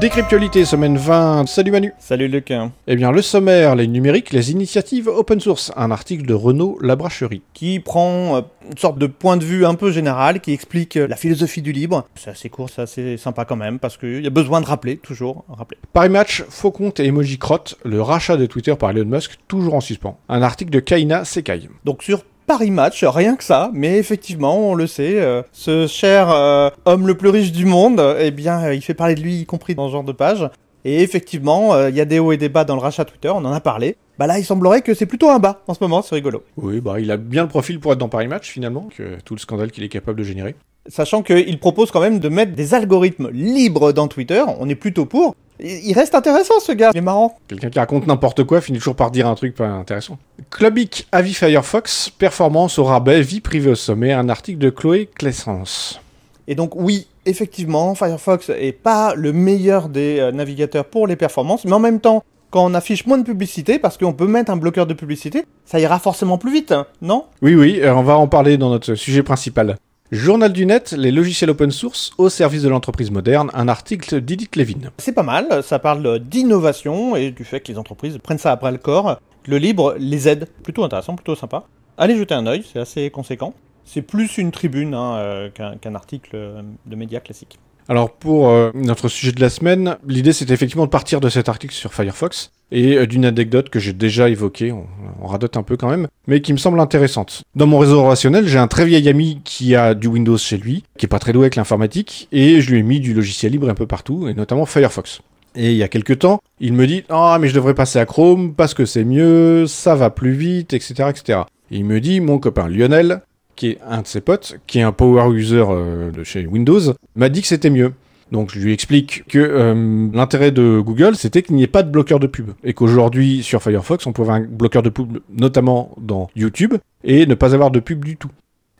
Décryptualité semaine 20. Salut Manu. Salut Luc. Eh bien, le sommaire, les numériques, les initiatives open source. Un article de Renaud Labracherie. Qui prend euh, une sorte de point de vue un peu général, qui explique euh, la philosophie du libre. C'est assez court, c'est assez sympa quand même, parce qu'il y a besoin de rappeler, toujours rappeler. Paris Match, faux compte et emoji crotte, le rachat de Twitter par Elon Musk, toujours en suspens. Un article de Kaina Sekai. Donc sur Paris Match, rien que ça, mais effectivement, on le sait, euh, ce cher euh, homme le plus riche du monde, eh bien, euh, il fait parler de lui, y compris dans ce genre de page. Et effectivement, il y a des hauts et des bas dans le rachat Twitter, on en a parlé. Bah là, il semblerait que c'est plutôt un bas en ce moment, c'est rigolo. Oui, bah il a bien le profil pour être dans Paris Match finalement, que tout le scandale qu'il est capable de générer. Sachant qu'il propose quand même de mettre des algorithmes libres dans Twitter, on est plutôt pour. Il reste intéressant ce gars, il est marrant. Quelqu'un qui raconte n'importe quoi finit toujours par dire un truc pas intéressant. Clubic, avis Firefox, performance au rabais, vie privée au sommet, un article de Chloé Clessence. Et donc oui, effectivement, Firefox est pas le meilleur des euh, navigateurs pour les performances, mais en même temps, quand on affiche moins de publicité, parce qu'on peut mettre un bloqueur de publicité, ça ira forcément plus vite, hein, non? Oui, oui, euh, on va en parler dans notre sujet principal. Journal du net, les logiciels open source au service de l'entreprise moderne, un article d'Edith Levin. C'est pas mal, ça parle d'innovation et du fait que les entreprises prennent ça après le corps. Le libre les aide, plutôt intéressant, plutôt sympa. Allez jeter un oeil, c'est assez conséquent. C'est plus une tribune hein, euh, qu'un article euh, de médias classique. Alors pour euh, notre sujet de la semaine, l'idée c'était effectivement de partir de cet article sur Firefox et euh, d'une anecdote que j'ai déjà évoquée, on, on, radote un peu quand même, mais qui me semble intéressante. Dans mon réseau relationnel, j'ai un très vieil ami qui a du Windows chez lui, qui est pas très doué avec l'informatique, et je lui ai mis du logiciel libre un peu partout, et notamment Firefox. Et il y a quelques temps, il me dit Ah, mais je devrais passer à Chrome parce que c'est mieux, ça va plus vite, etc. etc. Et il me dit Mon copain Lionel, qui est un de ses potes, qui est un power user euh, de chez Windows, m'a dit que c'était mieux. Donc je lui explique que euh, l'intérêt de Google, c'était qu'il n'y ait pas de bloqueur de pub. Et qu'aujourd'hui, sur Firefox, on peut avoir un bloqueur de pub, notamment dans YouTube, et ne pas avoir de pub du tout.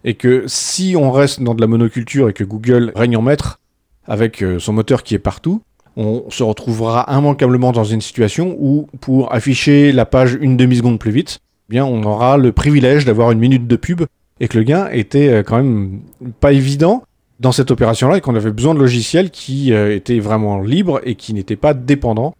Et que si on reste dans de la monoculture et que Google règne en maître, avec euh, son moteur qui est partout, on se retrouvera immanquablement dans une situation où, pour afficher la page une demi-seconde plus vite, eh bien on aura le privilège d'avoir une minute de pub et que le gain était euh, quand même pas évident dans cette opération-là et qu'on avait besoin de logiciels qui euh, étaient vraiment libres et qui n'étaient pas dépendants.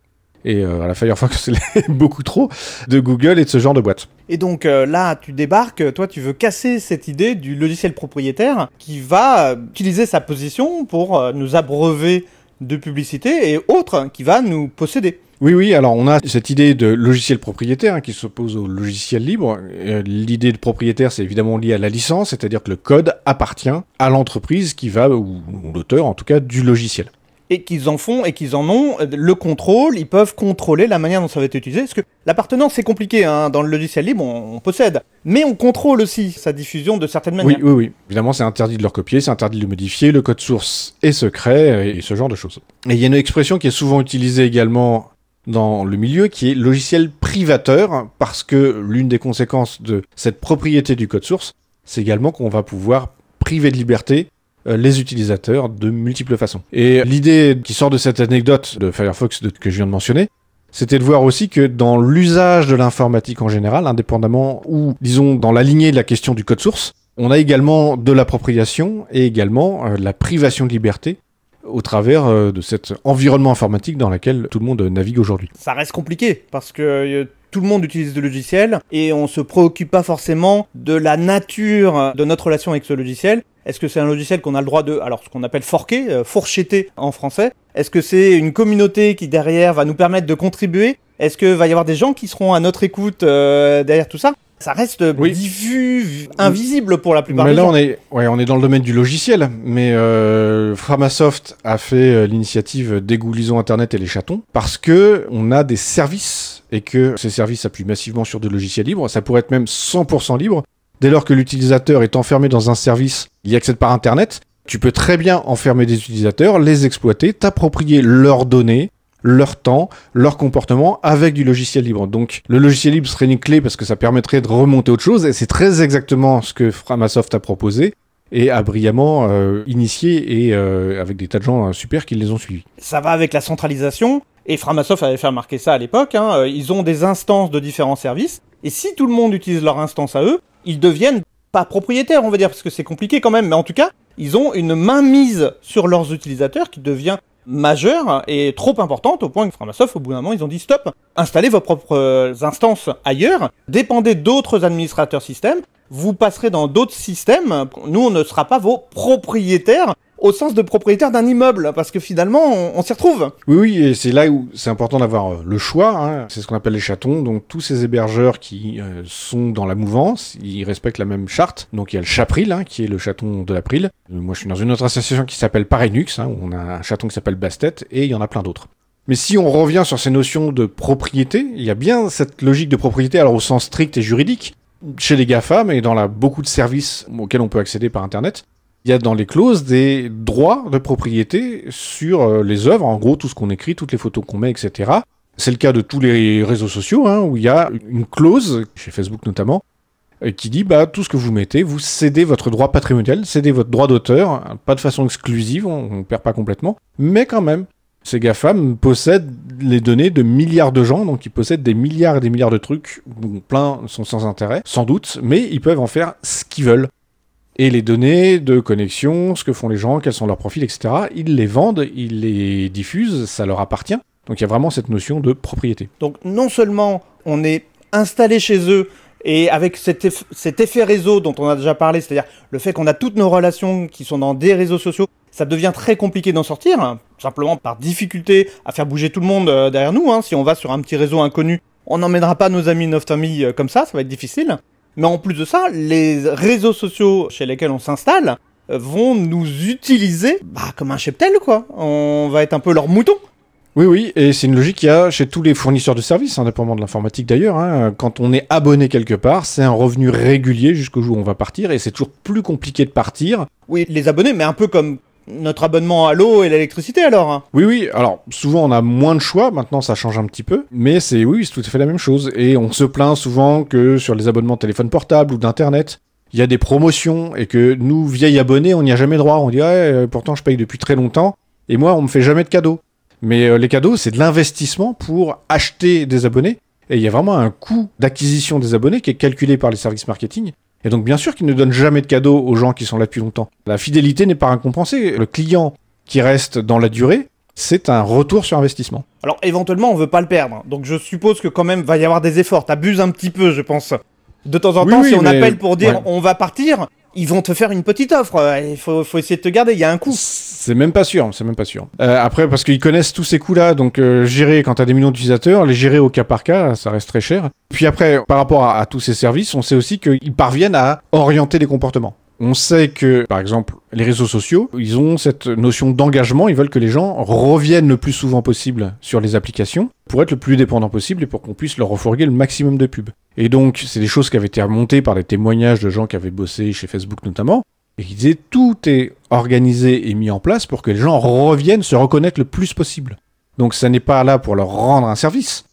Et euh, à la Firefox, beaucoup trop de Google et de ce genre de boîte. Et donc là, tu débarques, toi, tu veux casser cette idée du logiciel propriétaire qui va utiliser sa position pour nous abreuver de publicité et autres qui va nous posséder. Oui, oui, alors on a cette idée de logiciel propriétaire hein, qui s'oppose au logiciel libre. Euh, L'idée de propriétaire, c'est évidemment lié à la licence, c'est-à-dire que le code appartient à l'entreprise qui va, ou, ou l'auteur en tout cas, du logiciel. Et qu'ils en font et qu'ils en ont le contrôle, ils peuvent contrôler la manière dont ça va être utilisé. Parce que l'appartenance, c'est compliqué, hein. dans le logiciel libre, on, on, possède. Mais on contrôle aussi sa diffusion de certaines manières. Oui, oui, oui. Évidemment, c'est interdit de le recopier, c'est interdit de le modifier, le code source est secret, et ce genre de choses. Et il y a une expression qui est souvent utilisée également dans le milieu qui est logiciel privateur parce que l'une des conséquences de cette propriété du code source, c'est également qu'on va pouvoir priver de liberté euh, les utilisateurs de multiples façons. Et l'idée qui sort de cette anecdote de Firefox que je viens de mentionner, c'était de voir aussi que dans l'usage de l'informatique en général, indépendamment ou disons dans la lignée de la question du code source, on a également de l'appropriation et également euh, la privation de liberté au travers euh, de cet environnement informatique dans lequel tout le monde navigue aujourd'hui. Ça reste compliqué parce que euh, tout le monde utilise le logiciel et on se préoccupe pas forcément de la nature de notre relation avec ce logiciel. Est-ce que c'est un logiciel qu'on a le droit de, alors ce qu'on appelle forquer, euh, fourchetter en français? Est-ce que c'est une communauté qui derrière va nous permettre de contribuer? Est-ce que va y avoir des gens qui seront à notre écoute derrière tout ça? Ça reste oui. diffus, invisible pour la plupart mais des là, gens. on est, ouais, on est dans le domaine du logiciel, mais euh, Framasoft a fait euh, l'initiative Dégoulisons Internet et les chatons parce que on a des services et que ces services s'appuient massivement sur des logiciels libres. Ça pourrait être même 100% libre. Dès lors que l'utilisateur est enfermé dans un service, il y accède par Internet. Tu peux très bien enfermer des utilisateurs, les exploiter, t'approprier leurs données, leur temps, leur comportement avec du logiciel libre. Donc le logiciel libre serait une clé parce que ça permettrait de remonter autre chose et c'est très exactement ce que Framasoft a proposé et a brillamment euh, initié et euh, avec des tas de gens euh, super qui les ont suivis. Ça va avec la centralisation et Framasoft avait fait remarquer ça à l'époque. Hein, ils ont des instances de différents services et si tout le monde utilise leur instance à eux, ils deviennent pas propriétaires, on va dire, parce que c'est compliqué quand même, mais en tout cas, ils ont une mainmise sur leurs utilisateurs qui devient majeure et trop importante au point que Framasoft, au bout d'un moment, ils ont dit stop, installez vos propres instances ailleurs, dépendez d'autres administrateurs système, vous passerez dans d'autres systèmes, nous on ne sera pas vos propriétaires au sens de propriétaire d'un immeuble, parce que finalement, on, s'y retrouve. Oui, oui, et c'est là où c'est important d'avoir euh, le choix, hein. c'est ce qu'on appelle les chatons, donc tous ces hébergeurs qui euh, sont dans la mouvance, ils respectent la même charte, donc il y a le chapril, hein, qui est le chaton de l'April, euh, moi je suis dans une autre association qui s'appelle Parinux, hein, où on a un chaton qui s'appelle Bastet, et il y en a plein d'autres. Mais si on revient sur ces notions de propriété, il y a bien cette logique de propriété, alors au sens strict et juridique, chez les GAFAM et dans la, beaucoup de services auxquels on peut accéder par Internet, il y a dans les clauses des droits de propriété sur euh, les œuvres, en gros tout ce qu'on écrit, toutes les photos qu'on met, etc. C'est le cas de tous les réseaux sociaux, hein, où il y a une clause, chez Facebook notamment, euh, qui dit bah tout ce que vous mettez, vous cédez votre droit patrimonial, cédez votre droit d'auteur, pas de façon exclusive, on, ne perd pas complètement, mais quand même, ces GAFAM possèdent les données de milliards de gens, donc ils possèdent des milliards et des milliards de trucs, dont plein sont sans intérêt, sans doute, mais ils peuvent en faire ce qu'ils veulent et les données de connexion, ce que font les gens, quels sont leurs profils, etc. Ils les vendent, ils les diffusent, ça leur appartient. Donc il y a vraiment cette notion de propriété. Donc non seulement on est installé chez eux et avec cet, effet réseau dont on a déjà parlé, c'est-à-dire le fait qu'on a toutes nos relations qui sont dans des réseaux sociaux, ça devient très compliqué d'en sortir, hein, simplement par difficulté à faire bouger tout le monde euh, derrière nous. Hein. Si on va sur un petit réseau inconnu, on n'emmènera pas nos amis, nos familles euh, comme ça, ça va être difficile. Mais en plus de ça, les réseaux sociaux chez lesquels on s'installe euh, vont nous utiliser bah, comme un cheptel, quoi. On va être un peu leur mouton. Oui, oui, et c'est une logique qu'il y a chez tous les fournisseurs de services, indépendamment de l'informatique d'ailleurs. Hein. Quand on est abonné quelque part, c'est un revenu régulier jusqu'au jour où on va partir, et c'est toujours plus compliqué de partir. Oui, les abonnés, mais un peu comme notre abonnement à l'eau et l'électricité alors hein. Oui, oui. Alors souvent on a moins de choix. Maintenant ça change un petit peu, mais c'est oui, c'est tout à fait la même chose. Et on se plaint souvent que sur les abonnements de téléphone portable ou d'internet, il y a des promotions et que nous vieilles abonnés, on n'y a jamais droit. On dit euh, pourtant je paye depuis très longtemps et moi on me fait jamais de cadeaux. Mais euh, les cadeaux c'est de l'investissement pour acheter des abonnés. Et il y a vraiment un coût d'acquisition des abonnés qui est calculé par les services marketing et donc bien sûr qu'ils ne donnent jamais de cadeaux aux gens qui sont là depuis longtemps. La fidélité n'est pas récompensée. Le client qui reste dans la durée, c'est un retour sur investissement. Alors éventuellement on veut pas le perdre. Donc je suppose que quand même va y avoir des efforts. T'abuses un petit peu je pense. De temps en temps si on appelle pour dire on va partir, ils vont te faire une petite offre. Il faut, essayer de te garder, il y a un coût. C'est même pas sûr, c'est même pas sûr. Euh, après, parce qu'ils connaissent tous ces coûts-là, donc euh, gérer quand t'as des millions d'utilisateurs, les gérer au cas par cas, ça reste très cher. Puis après, par rapport à tous ces services, on sait aussi qu'ils parviennent à orienter les comportements. On sait que, par exemple, les réseaux sociaux, ils ont cette notion d'engagement, ils veulent que les gens reviennent le plus souvent possible sur les applications pour être le plus dépendant possible et pour qu'on puisse leur refourguer le maximum de pubs. Et donc, c'est des choses qui avaient été remontées par des témoignages de gens qui avaient bossé chez Facebook notamment, et qui disaient tout est organisé et mis en place pour que les gens reviennent se reconnaître le plus possible. Donc ça n'est pas là pour leur rendre un service,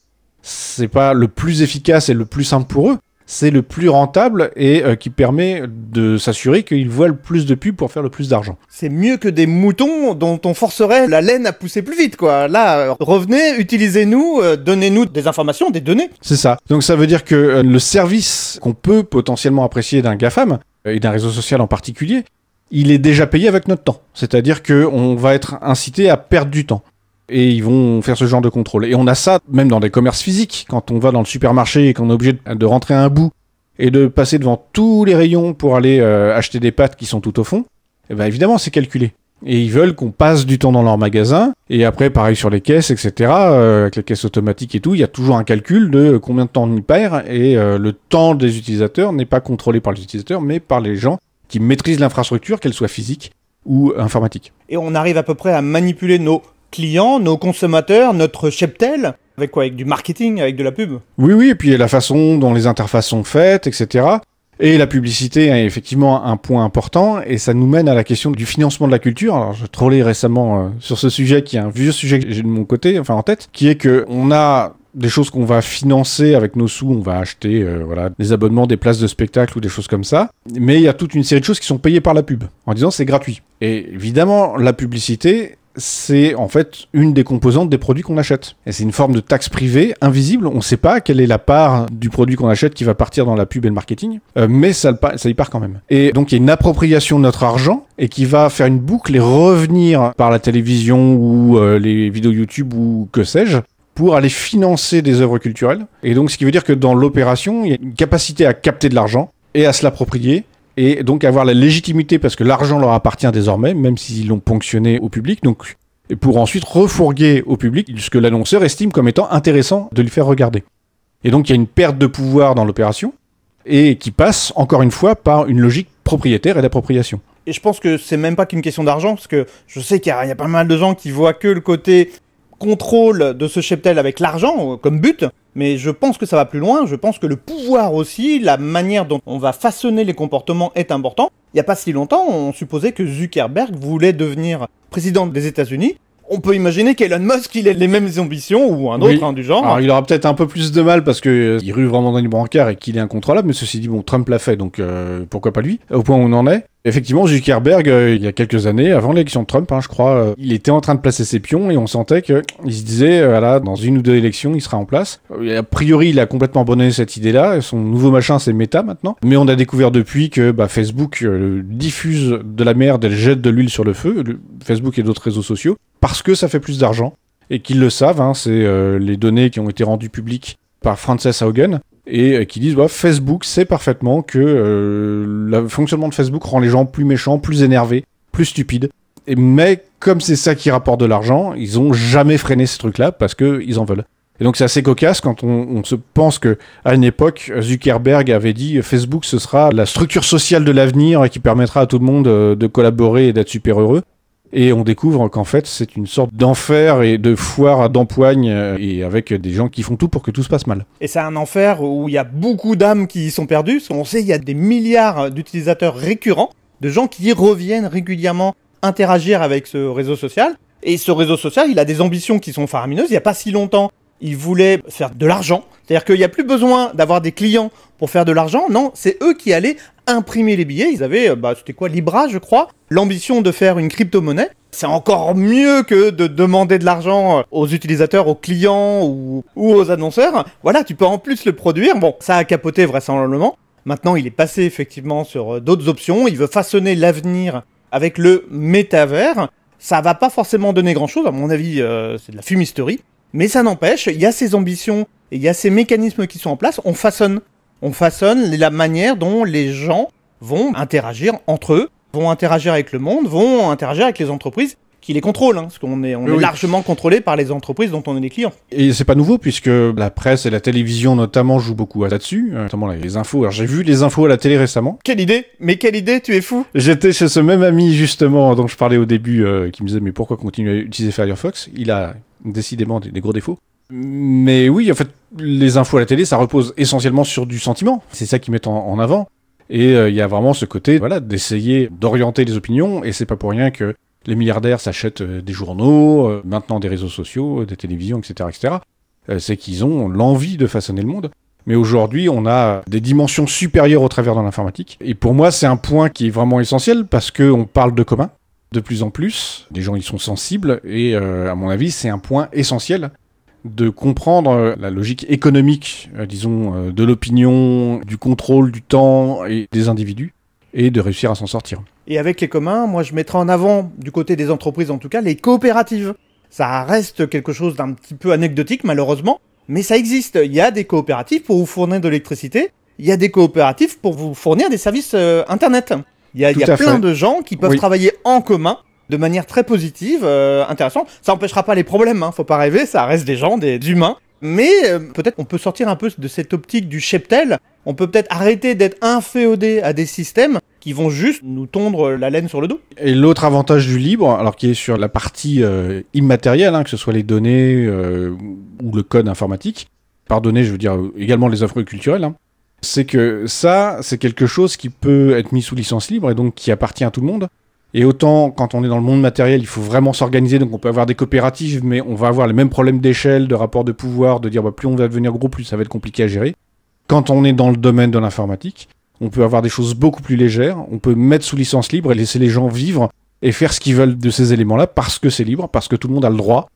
c'est pas le plus efficace et le plus simple pour eux, c'est le plus rentable et euh, qui permet de s'assurer qu'ils voient le plus de pubs pour faire le plus d'argent. C'est mieux que des moutons dont on forcerait la laine à pousser plus vite, quoi. Là, revenez, utilisez-nous, euh, donnez-nous des informations, des données. C'est ça. Donc ça veut dire que euh, le service qu'on peut potentiellement apprécier d'un GAFAM, et d'un réseau social en particulier, il est déjà payé avec notre temps. C'est-à-dire qu'on va être incité à perdre du temps et ils vont faire ce genre de contrôle. Et on a ça même dans des commerces physiques, quand on va dans le supermarché et qu'on est obligé de rentrer un bout et de passer devant tous les rayons pour aller euh, acheter des pâtes qui sont tout au fond, et eh bien évidemment c'est calculé. Et ils veulent qu'on passe du temps dans leur magasin, et après pareil sur les caisses, etc., euh, avec les caisses automatiques et tout, il y a toujours un calcul de combien de temps on y perd, et euh, le temps des utilisateurs n'est pas contrôlé par les utilisateurs, mais par les gens qui maîtrisent l'infrastructure, qu'elle soit physique ou informatique. Et on arrive à peu près à manipuler nos clients, nos consommateurs, notre cheptel Avec quoi Avec du marketing, avec de la pub Oui, oui, et puis la façon dont les interfaces sont faites, etc. Et la publicité est effectivement un point important, et ça nous mène à la question du financement de la culture. Alors, je trollais récemment euh, sur ce sujet, qui est un vieux sujet que j'ai de mon côté, enfin en tête, qui est que on a des choses qu'on va financer avec nos sous, on va acheter euh, voilà des abonnements, des places de spectacle ou des choses comme ça. Mais il y a toute une série de choses qui sont payées par la pub, en disant c'est gratuit. Et évidemment, la publicité, c'est en fait une des composantes des produits qu'on achète. Et c'est une forme de taxe privée, invisible. On ne sait pas quelle est la part du produit qu'on achète qui va partir dans la pub et le marketing, euh, mais ça, y part quand même. Et donc il y a une appropriation de notre argent et qui va faire une boucle et revenir par la télévision ou euh, les vidéos YouTube ou que sais-je pour aller financer des œuvres culturelles. Et donc ce qui veut dire que dans l'opération, il y a une capacité à capter de l'argent et à se l'approprier et donc avoir la légitimité parce que l'argent leur appartient désormais, même s'ils l'ont ponctionné au public. Donc, et pour ensuite refourguer au public ce que l'annonceur estime comme étant intéressant de lui faire regarder. Et donc il y a une perte de pouvoir dans l'opération et qui passe encore une fois par une logique propriétaire et d'appropriation. Et je pense que c'est même pas qu'une question d'argent, parce que je sais qu'il y, a pas mal de gens qui voient que le côté contrôle de ce cheptel avec l'argent euh, comme but, mais je pense que ça va plus loin, je pense que le pouvoir aussi, la manière dont on va façonner les comportements est important. Il n'y a pas si longtemps, on supposait que Zuckerberg voulait devenir président des États-Unis. On peut imaginer qu'Elon Musk il ait les mêmes ambitions ou un autre hein, du genre. Alors il aura peut-être un peu plus de mal parce que euh, il rue vraiment dans les brancards et qu'il est incontrôlable, mais ceci dit bon Trump l'a fait donc euh, pourquoi pas lui? Au point où on en est? Effectivement, Zuckerberg, euh, il y a quelques années, avant l'élection de Trump, hein, je crois, euh, il était en train de placer ses pions et on sentait qu'il se disait, euh, voilà, dans une ou deux élections, il sera en place. a priori, il a complètement abandonné cette idée-là. Son nouveau machin, c'est Meta maintenant. Mais on a découvert depuis que bah, Facebook diffuse de la merde et jette de l'huile sur le feu, Facebook et d'autres réseaux sociaux, parce que ça fait plus d'argent. Et qu'ils le savent, hein, c'est les données qui ont été rendues publiques par Frances Haugen et euh, qui disent bah, Facebook sait parfaitement que euh, le fonctionnement de Facebook rend les gens plus méchants, plus énervés, plus stupides. Mais comme c'est ça qui rapporte de l'argent, ils ont jamais freiné ce truc-là parce qu'ils en veulent. Et donc c'est assez cocasse quand on, on, se pense que à une époque Zuckerberg avait dit Facebook ce sera la structure sociale de l'avenir qui permettra à tout le monde euh, de collaborer et d'être super heureux. Et on découvre qu'en fait, c'est une sorte d'enfer et de foire d'empoigne, euh, et avec des gens qui font tout pour que tout se passe mal. Et c'est un enfer où il y a beaucoup d'âmes qui y sont perdues. On sait qu'il y a des milliards d'utilisateurs récurrents, de gens qui reviennent régulièrement interagir avec ce réseau social. Et ce réseau social, il a des ambitions qui sont faramineuses. Il n'y a pas si longtemps, il voulait faire de l'argent. C'est-à-dire qu'il n'y a plus besoin d'avoir des clients pour faire de l'argent. Non, c'est eux qui allaient imprimer les billets. Ils avaient, euh, bah, c'était quoi, Libra, je crois, l'ambition de faire une crypto-monnaie. C'est encore mieux que de demander de l'argent euh, aux utilisateurs, aux clients ou, aux annonceurs. Voilà, tu peux en plus le produire. Bon, ça a capoté vraisemblablement. Maintenant, il est passé effectivement sur euh, d'autres options. Il veut façonner l'avenir avec le métavers. Ça va pas forcément donner grand chose, à mon avis, c'est de la fumisterie. Mais ça n'empêche, il y a ces ambitions et il y a ces mécanismes qui sont en place. On façonne on façonne la manière dont les gens vont interagir entre eux, vont interagir avec le monde, vont interagir avec les entreprises qui les contrôlent, hein, parce qu'on est, on est largement contrôlé par les entreprises dont on est les clients. Et c'est pas nouveau puisque la presse et la télévision notamment jouent beaucoup là-dessus, euh, notamment les infos. Alors j'ai vu les infos à la télé récemment. Quelle idée Mais quelle idée Tu es fou J'étais chez ce même ami justement dont je parlais au début, euh, qui me disait mais pourquoi continuer à utiliser Firefox? Il a décidément des gros défauts. Mais oui, en fait, les infos à la télé, ça repose essentiellement sur du sentiment. C'est ça qu'ils mettent en, avant. Et euh, il y a vraiment ce côté, voilà, d'essayer d'orienter les opinions. Et c'est pas pour rien que les milliardaires s'achètent euh, des journaux, euh, maintenant des réseaux sociaux, des télévisions, etc., etc. c'est qu'ils ont l'envie de façonner le monde. Mais aujourd'hui, on a des dimensions supérieures au travers de l'informatique. Et pour moi, c'est un point qui est vraiment essentiel parce qu'on parle de commun de plus en plus. Les gens y sont sensibles et à mon avis, c'est un point essentiel de comprendre euh, la logique économique, euh, disons, euh, de l'opinion, du contrôle du temps et des individus, et de réussir à s'en sortir. Et avec les communs, moi je mettrais en avant, du côté des entreprises en tout cas, les coopératives. Ça reste quelque chose d'un petit peu anecdotique malheureusement, mais ça existe. Il y a des coopératives pour vous fournir de l'électricité, il y a des coopératives pour vous fournir des services Internet. Il y a, plein de gens qui peuvent travailler en commun de manière très positive, euh, intéressante. Ça n'empêchera pas les problèmes, hein, faut pas rêver, ça reste des gens, des humains. Mais euh, peut-être qu'on peut sortir un peu de cette optique du cheptel. On peut peut-être arrêter d'être inféodé à des systèmes qui vont juste nous tondre la laine sur le dos. Et l'autre avantage du libre, alors qui est sur la partie euh, immatérielle, hein, que ce soit les données ou le code informatique, par données, je veux dire également les œuvres culturelles, hein, c'est que ça, c'est quelque chose qui peut être mis sous licence libre et donc qui appartient à tout le monde. Et autant, quand on est dans le monde matériel, il faut vraiment s'organiser. Donc, on peut avoir des coopératives, mais on va avoir les mêmes problèmes d'échelle, de rapport de pouvoir, de dire bah, plus on va devenir gros, plus ça va être compliqué à gérer. Quand on est dans le domaine de l'informatique, on peut avoir des choses beaucoup plus légères. On peut mettre sous licence libre et laisser les gens vivre et faire ce qu'ils veulent de ces éléments-là parce que c'est libre, parce que tout le monde a le droit,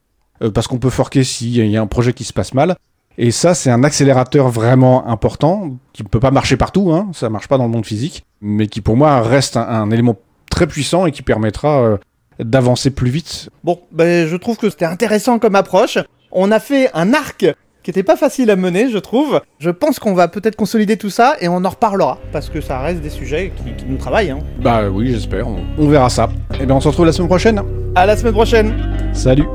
euh, parce qu'on peut forquer s'il y a un projet qui se passe mal. Et ça, c'est un accélérateur vraiment important qui ne peut pas marcher partout, hein, ça marche pas dans le monde physique, mais qui pour moi reste un, élément très puissant et qui permettra euh, d'avancer plus vite. Bon, ben, je trouve que c'était intéressant comme approche. On a fait un arc qui était pas facile à mener, je trouve. Je pense qu'on va peut-être consolider tout ça et on en reparlera parce que ça reste des sujets qui, nous travaillent. Hein. Bah oui, j'espère. On, on, verra ça. Et eh bien, on se retrouve la semaine prochaine. À la semaine prochaine. Salut.